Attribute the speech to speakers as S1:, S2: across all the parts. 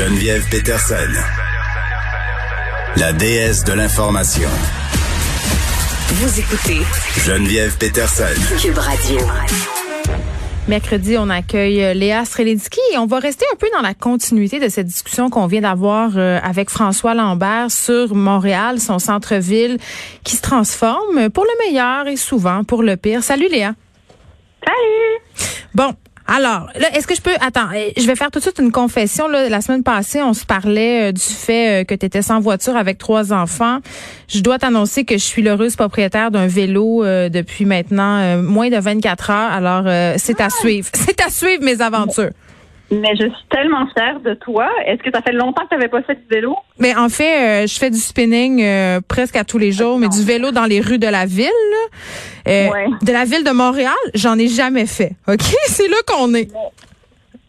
S1: Geneviève Peterson, la déesse de l'information.
S2: Vous écoutez
S1: Geneviève Peterson.
S2: Cube Radio.
S3: Mercredi, on accueille euh, Léa Strelitzky et on va rester un peu dans la continuité de cette discussion qu'on vient d'avoir euh, avec François Lambert sur Montréal, son centre-ville qui se transforme pour le meilleur et souvent pour le pire. Salut Léa.
S4: Salut.
S3: Bon, alors, là, est-ce que je peux... Attends, euh, je vais faire tout de suite une confession. Là. La semaine passée, on se parlait euh, du fait euh, que tu étais sans voiture avec trois enfants. Je dois t'annoncer que je suis l'heureuse propriétaire d'un vélo depuis maintenant moins de 24 heures. Alors, c'est à
S4: Ah!
S3: suivre. C'est à suivre mes aventures.
S4: Mais je suis tellement fière de toi. Est-ce que ça fait longtemps que tu n'avais pas fait du vélo?
S3: Mais en fait, euh, je fais du spinning euh, presque à tous les jours, mais du vélo dans les rues de la ville. Euh,
S4: Ouais.
S3: de la ville de Montréal, j'en ai jamais fait. OK? C'est là qu'on est.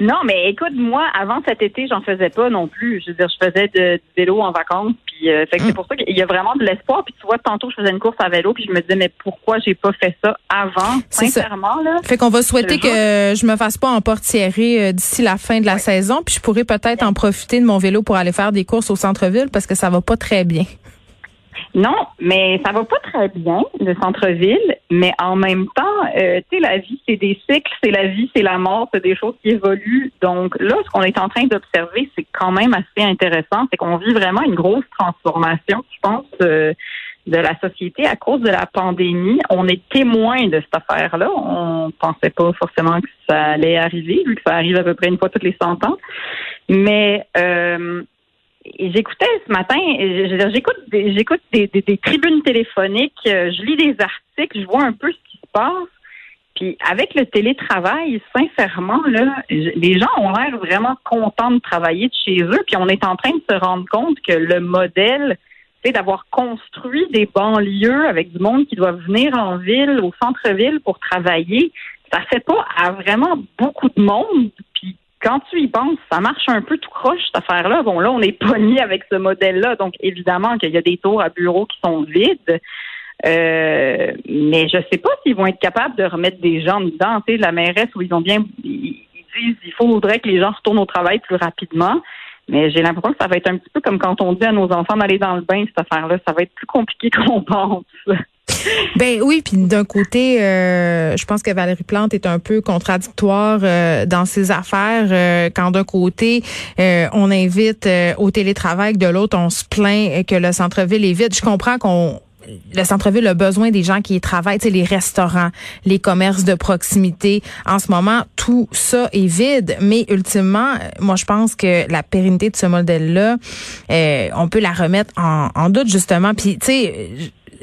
S4: Non, mais écoute, moi, avant cet été, j'en faisais pas non plus. Je veux dire, je faisais de- du vélo en vacances. Puis, euh, fait que c'est pour ça qu'il y a vraiment de l'espoir. Puis, tu vois, tantôt, je faisais une course à vélo. Puis, je me disais, mais pourquoi j'ai pas fait ça avant?
S3: Ça.
S4: Sincèrement, là.
S3: Fait qu'on va souhaiter que je me fasse pas en portiéré euh, d'ici la fin de la saison, puis je pourrais peut-être en profiter de mon vélo pour aller faire des courses au centre-ville parce que ça va pas très bien.
S4: Non, mais ça va pas très bien, le centre-ville, mais en même temps, euh, tu sais, la vie, c'est des cycles, c'est la vie, c'est la mort, c'est des choses qui évoluent. Donc là, ce qu'on est en train d'observer, c'est quand même assez intéressant, c'est qu'on vit vraiment une grosse transformation, je pense, euh, de la société à cause de la pandémie. On est témoin de cette affaire-là. On pensait pas forcément que ça allait arriver, vu que ça arrive à peu près une fois toutes les 100 ans. Mais euh, j'écoutais ce matin, j'écoute des, des, tribunes téléphoniques, euh, je lis des articles, je vois un peu ce qui se passe. Puis avec le télétravail, sincèrement, là, les gens ont l'air vraiment contents de travailler de chez eux. Puis on est en train de se rendre compte que le modèle, c'est d'avoir construit des banlieues avec du monde qui doit venir en ville, au centre-ville pour travailler. Ça fait pas à vraiment beaucoup de monde. Quand tu y penses, ça marche un peu tout croche, cette affaire-là. Bon, là, on est pogné avec ce modèle-là. Donc, évidemment qu'il y a des tours à bureaux qui sont vides. Euh, mais je sais pas s'ils vont être capables de remettre des gens dedans. Tu sais, la mairesse, où ils ont bien, ils disent il faudrait que les gens retournent au travail plus rapidement. Mais j'ai l'impression que ça va être un petit peu comme quand on dit à nos enfants d'aller dans le bain, cette affaire-là. Ça va être plus compliqué qu'on pense.
S3: Ben oui, puis d'un côté, euh, je pense que Valérie Plante est un peu contradictoire euh, dans ses affaires. euh, quand d'un côté, euh, on invite euh, au télétravail, de l'autre, on se plaint que le centre-ville est vide. Je comprends qu'on le centre-ville a besoin des gens qui y travaillent, les restaurants, les commerces de proximité. En ce moment, tout ça est vide. Mais ultimement, moi, je pense que la pérennité de ce modèle-là, euh, on peut la remettre en, en doute, justement. Puis, tu sais,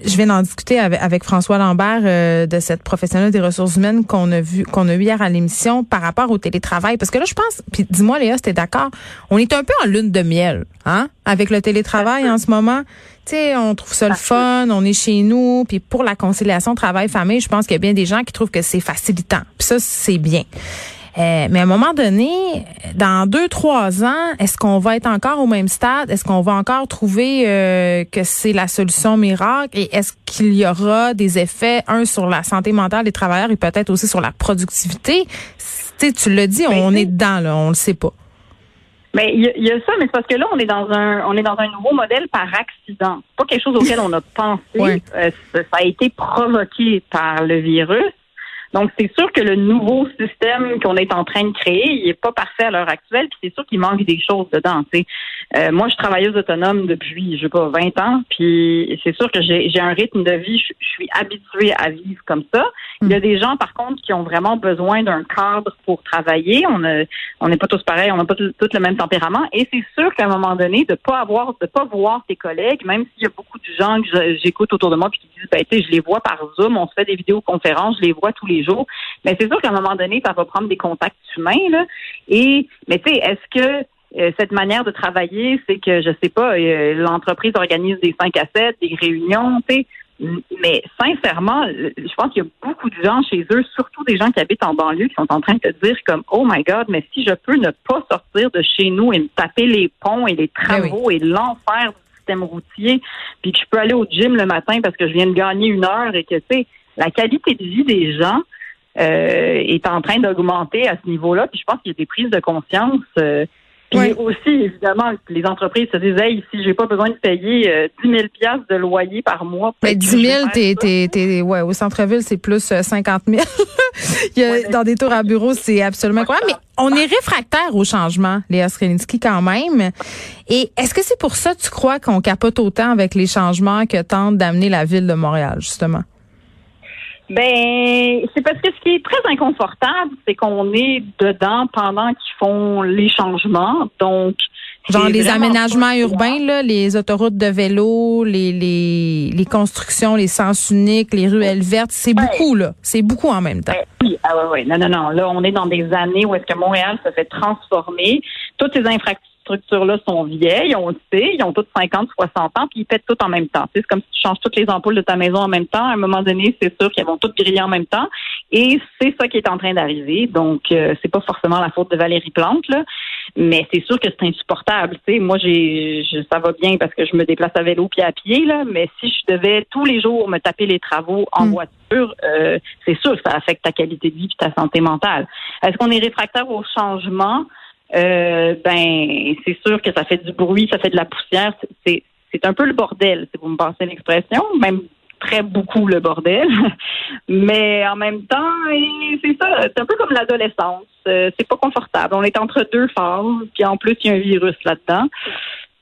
S3: je viens d'en discuter avec, avec François Lambert euh, de cette professionnelle des ressources humaines qu'on a vu qu'on a eu hier à l'émission par rapport au télétravail. Parce que là je pense puis dis-moi Léa si t'es d'accord on est un peu en lune de miel hein avec le télétravail en ce moment. Tu sais on trouve ça le fun on est chez nous puis pour la conciliation travail famille je pense qu'il y a bien des gens qui trouvent que c'est facilitant. Puis ça c'est bien euh, mais à un moment donné, dans deux, trois ans, est-ce qu'on va être encore au même stade? Est-ce qu'on va encore trouver euh, que c'est la solution miracle? Et est-ce qu'il y aura des effets, un, sur la santé mentale des travailleurs et peut-être aussi sur la productivité? Tu sais, tu l'as dit, on est dedans, là, on le sait pas.
S4: Mais il y, a- il y a ça, mais c'est parce que là, on est dans un on est dans un nouveau modèle par accident. C'est pas quelque chose auquel on a pensé.
S3: Ouais.
S4: Euh, ça a été provoqué par le virus. Donc, c'est sûr que le nouveau système qu'on est en train de créer, il est pas parfait à l'heure actuelle, puis c'est sûr qu'il manque des choses dedans. tu sais. Euh, moi, je suis travailleuse autonome depuis, je sais pas, 20 ans, puis c'est sûr que j'ai j'ai un rythme de vie, je, je suis habituée à vivre comme ça. Il y a des gens, par contre, qui ont vraiment besoin d'un cadre pour travailler. On a- on n'est pas tous pareils, on n'a pas tous le même tempérament, et c'est sûr qu'à un moment donné, de pas avoir, de pas voir tes collègues, même s'il y a beaucoup de gens que j'écoute autour de moi puis qui disent, ben, tu sais, je les vois par Zoom, on se fait des vidéoconférences, je les vois tous les jours. Mais c'est sûr qu'à un moment donné, ça va prendre des contacts humains, là. Et, mais tu sais, est-ce que euh, cette manière de travailler, c'est que, je sais pas, euh, l'entreprise organise des 5 à 7, des réunions, tu sais. Mais sincèrement, je pense qu'il y a beaucoup de gens chez eux, surtout des gens qui habitent en banlieue, qui sont en train de se dire comme Oh my God, mais si je peux ne pas sortir de chez nous et me taper les ponts et les travaux et l'enfer du système routier, puis que je peux aller au gym le matin parce que je viens de gagner une heure et que tu sais, la qualité de vie des gens euh, est en train d'augmenter à ce niveau-là. Puis je pense qu'il y a des prises de conscience. euh, Puis
S3: Ouais.
S4: aussi, évidemment, les entreprises se disent, hey, si j'ai pas besoin de payer euh, 10 000 piastres de loyer par mois. Peut-être
S3: 10
S4: que je vais
S3: 000,
S4: faire
S3: t'es, t'es, t'es- ouais, au centre-ville, c'est plus euh, 50 000. Il y a,
S4: Ouais, mais-
S3: dans des tours à bureau, c'est absolument quoi. Mais on est réfractaire au changement, Léa Skreninsky, quand même. Et est-ce que c'est pour ça, tu crois, qu'on capote autant avec les changements que tente d'amener la ville de Montréal, justement?
S4: Ben, c'est parce que ce qui est très inconfortable, c'est qu'on est dedans pendant qu'ils font les changements. Donc,
S3: Genre les aménagements urbains, là, les autoroutes de vélo, les, les, les constructions, les sens uniques, les ruelles vertes, c'est
S4: Ouais.
S3: beaucoup, là. C'est beaucoup en même temps.
S4: Ben, oui, ah ouais, ouais. Non, non, non. Là, on est dans des années où est-ce que Montréal se fait transformer. Toutes ces infrastructures-là sont vieilles, on le sait. Ils ont toutes 50, 60 ans, puis ils pètent toutes en même temps. C'est comme si tu changes toutes les ampoules de ta maison en même temps. À un moment donné, c'est sûr qu'elles vont toutes griller en même temps. Et c'est ça qui est en train d'arriver. Donc, euh, c'est pas forcément la faute de Valérie Plante, là. Mais c'est sûr que c'est insupportable. Tu sais, moi, j'ai, je- ça va bien parce que je me déplace à vélo puis à pied, là. Mais si je devais tous les jours me taper les travaux en
S3: Mm.
S4: voiture, euh, c'est sûr que ça affecte ta qualité de vie et ta santé mentale. Est-ce qu'on est réfractaire au changement? Euh, ben, c'est sûr que ça fait du bruit, ça fait de la poussière. C'est- C'est, un peu le bordel, si vous me passez l'expression, même très beaucoup le bordel. Mais en même temps, c'est ça, c'est un peu comme l'adolescence. Euh, c'est pas confortable. On est entre deux phases, puis en plus, il y a un virus là-dedans.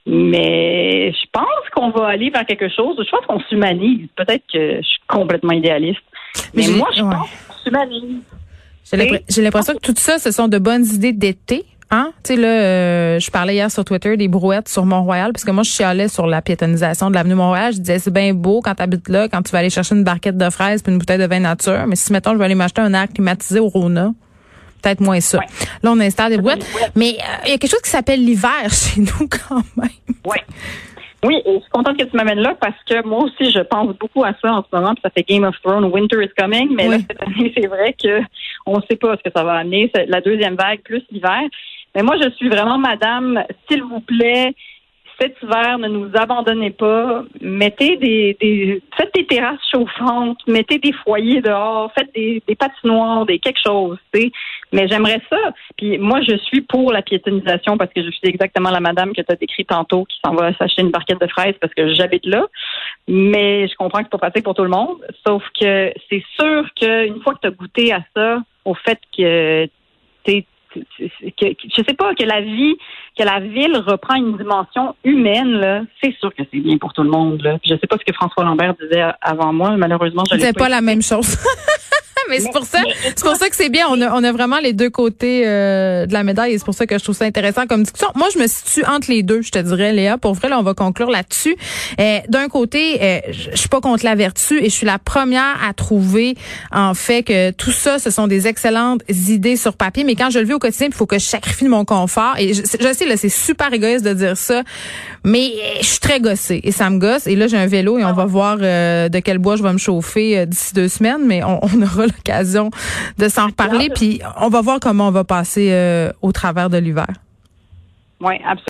S4: Mais je pense qu'on va aller vers quelque chose. Je pense qu'on s'humanise. Peut-être que je suis complètement idéaliste.
S3: Mais
S4: moi, je
S3: ouais.
S4: pense qu'on s'humanise.
S3: J'ai l'impression que tout ça, ce sont de bonnes idées d'été. Hein? Tu sais, là, euh, je parlais hier sur Twitter des brouettes sur Mont-Royal, parce que moi, je chialais sur la piétonisation de l'avenue Mont-Royal. Je disais, c'est bien beau quand tu habites là, quand tu vas aller chercher une barquette de fraises puis une bouteille de vin nature. Mais si, mettons, je vais aller m'acheter un air climatisé au Rona, peut-être moins ça.
S4: Ouais.
S3: Là, on installe des brouettes. Mais euh, il y a quelque chose qui s'appelle l'hiver chez nous, quand même.
S4: Oui. Oui, et je suis contente que tu m'amènes là parce que moi aussi, je pense beaucoup à ça en ce moment. Puis ça fait Game of Thrones, Winter is coming. Mais là, cette année, c'est vrai que on ne sait pas ce que ça va amener. C'est la deuxième vague plus l'hiver. Mais moi, je suis vraiment madame, s'il vous plaît, cet hiver, ne nous abandonnez pas. Mettez des, faites des terrasses chauffantes, mettez des foyers dehors, faites des, patinoires, des quelque chose, tu. Mais j'aimerais ça. Puis moi, je suis pour la piétonisation parce que je suis exactement la madame que tu as décrit tantôt qui s'en va s'acheter une barquette de fraises parce que j'habite là. Mais je comprends que c'est pas pratique pour tout le monde. Sauf que c'est sûr qu'une fois que tu as goûté à ça, au fait que t'es que, je sais pas que la vie que la ville reprend une dimension humaine là, c'est sûr que c'est bien pour tout le monde là. Je sais pas ce que François Lambert disait avant moi, malheureusement je l'ai
S3: C'est pas la même chose. mais c'est pour ça, c'est pour ça que c'est bien. On a, on a vraiment les deux côtés euh, de la médaille et c'est pour ça que je trouve ça intéressant comme discussion. Moi, je me situe entre les deux, je te dirais, Léa. Pour vrai, là, on va conclure là-dessus. Euh, D'un côté, euh, je suis pas contre la vertu et je suis la première à trouver, en fait, que tout ça, ce sont des excellentes idées sur papier. Mais quand je le vis au quotidien, il faut que je sacrifie mon confort. Et je, je sais, là, c'est super égoïste de dire ça, mais euh, je suis très gossée et ça me gosse. Et là, j'ai un vélo et on va voir euh, de quel bois je vais me chauffer euh, d'ici deux semaines, mais on, on aura l'occasion de s'en reparler. Puis on va voir comment on va passer euh, au travers de l'hiver.
S4: Oui, absolument.